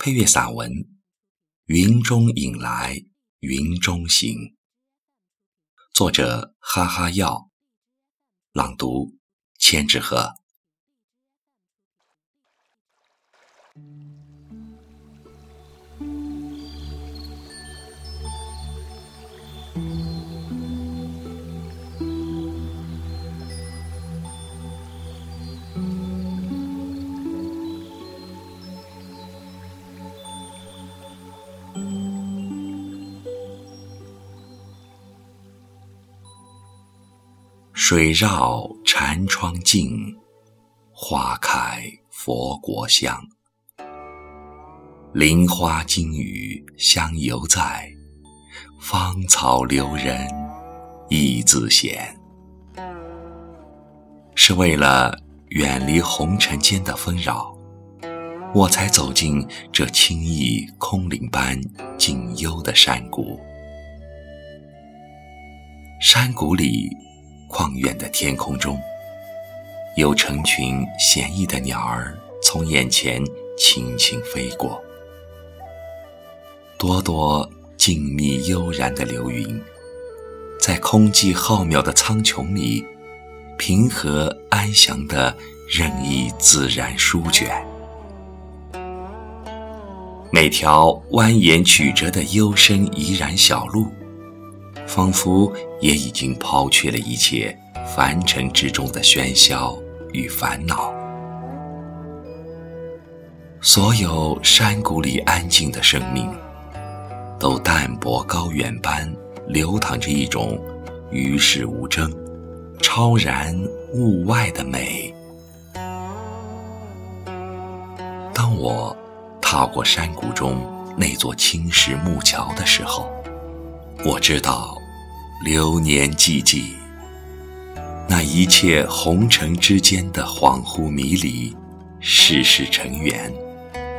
配乐散文《云中引来云中行》，作者哈哈药，朗读千纸鹤。水绕禅窗净，花开佛国香。林花金雨香犹在，芳草留人意自闲。是为了远离红尘间的纷扰，我才走进这清逸空灵般静幽的山谷。山谷里。旷远的天空中，有成群闲逸的鸟儿从眼前轻轻飞过，朵朵静谧悠然的流云，在空寂浩渺的苍穹里，平和安详的任意自然舒卷。每条蜿蜒曲折的幽深怡然小路。仿佛也已经抛却了一切凡尘之中的喧嚣与烦恼，所有山谷里安静的生命，都淡泊高远般流淌着一种与世无争、超然物外的美。当我踏过山谷中那座青石木桥的时候，我知道。流年寂寂，那一切红尘之间的恍惚迷离、世事尘缘，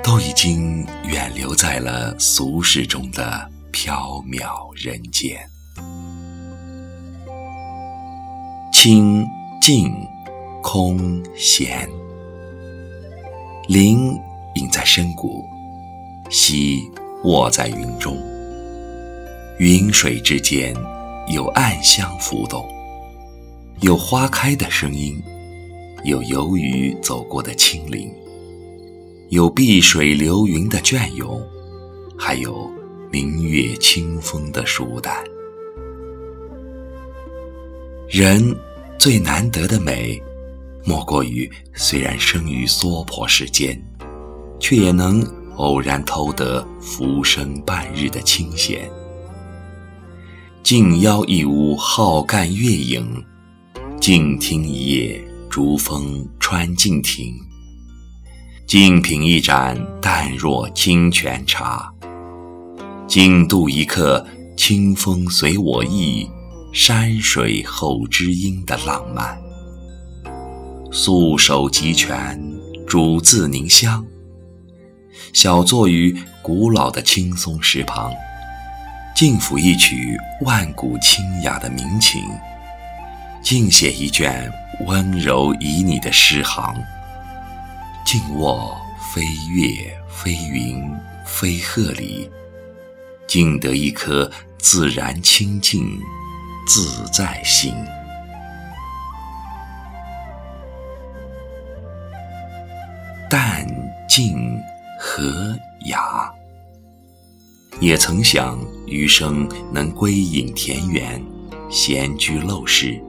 都已经远留在了俗世中的缥缈人间。清静空闲，灵隐在深谷，息卧在云中，云水之间。有暗香浮动，有花开的声音，有游鱼走过的清灵，有碧水流云的隽永，还有明月清风的舒淡。人最难得的美，莫过于虽然生于娑婆世间，却也能偶然偷得浮生半日的清闲。静邀一屋好干月影，静听一夜竹风穿静庭。静品一盏淡若清泉茶，静度一刻清风随我意，山水后知音的浪漫。素手集权，煮自凝香，小坐于古老的青松石旁。静抚一曲万古清雅的民情，静写一卷温柔旖旎的诗行，静卧飞月飞云飞鹤里，静得一颗自然清净自在心。淡静和雅。也曾想余生能归隐田园，闲居陋室，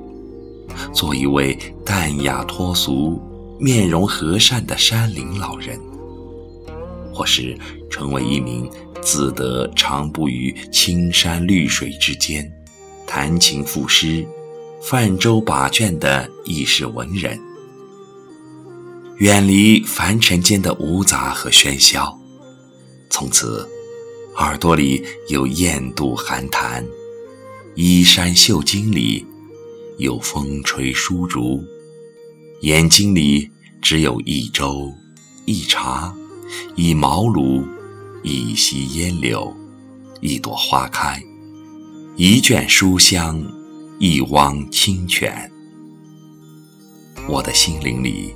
做一位淡雅脱俗、面容和善的山林老人，或是成为一名自得长步于青山绿水之间，弹琴赋诗、泛舟把卷的一世文人，远离凡尘间的芜杂和喧嚣，从此。耳朵里有雁渡寒潭，衣衫绣经里有风吹疏竹，眼睛里只有一粥一茶一茅庐一溪烟柳一朵花开一卷书香一汪清泉。我的心灵里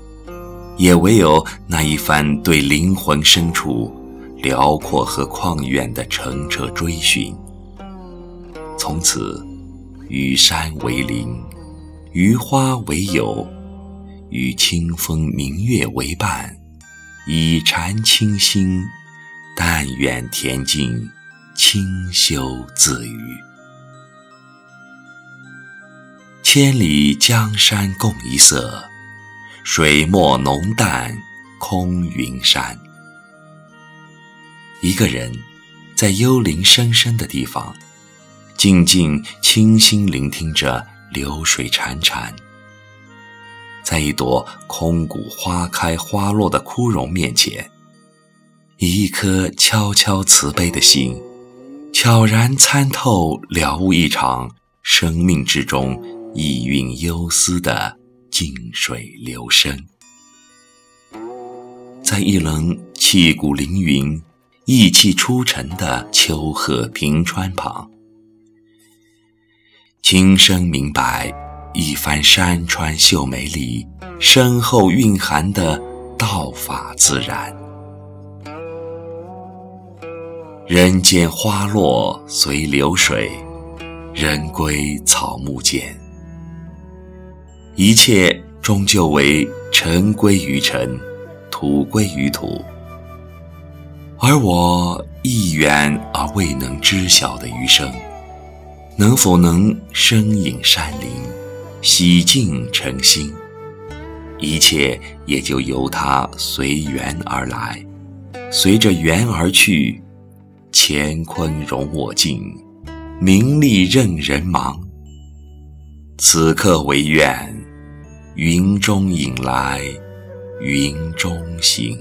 也唯有那一番对灵魂深处。辽阔和旷远的澄澈追寻。从此，与山为邻，与花为友，与清风明月为伴，以禅清心，但愿恬静，清修自娱。千里江山共一色，水墨浓淡空云山。一个人在幽灵深深的地方，静静清心聆听着流水潺潺，在一朵空谷花开花落的枯荣面前，以一颗悄悄慈悲的心，悄然参透了悟一场生命之中。意蕴幽思的静水流深，在一轮气骨凌云、意气出尘的秋壑平川旁，轻声明白一番山川秀美里深厚蕴含的道法自然。人间花落随流水，人归草木间。一切终究为尘归于尘，土归于土。而我亦远而未能知晓的余生，能否能身隐山林，洗净尘心？一切也就由它随缘而来，随着缘而去。乾坤容我静，名利任人忙。此刻唯愿。云中引来，云中行。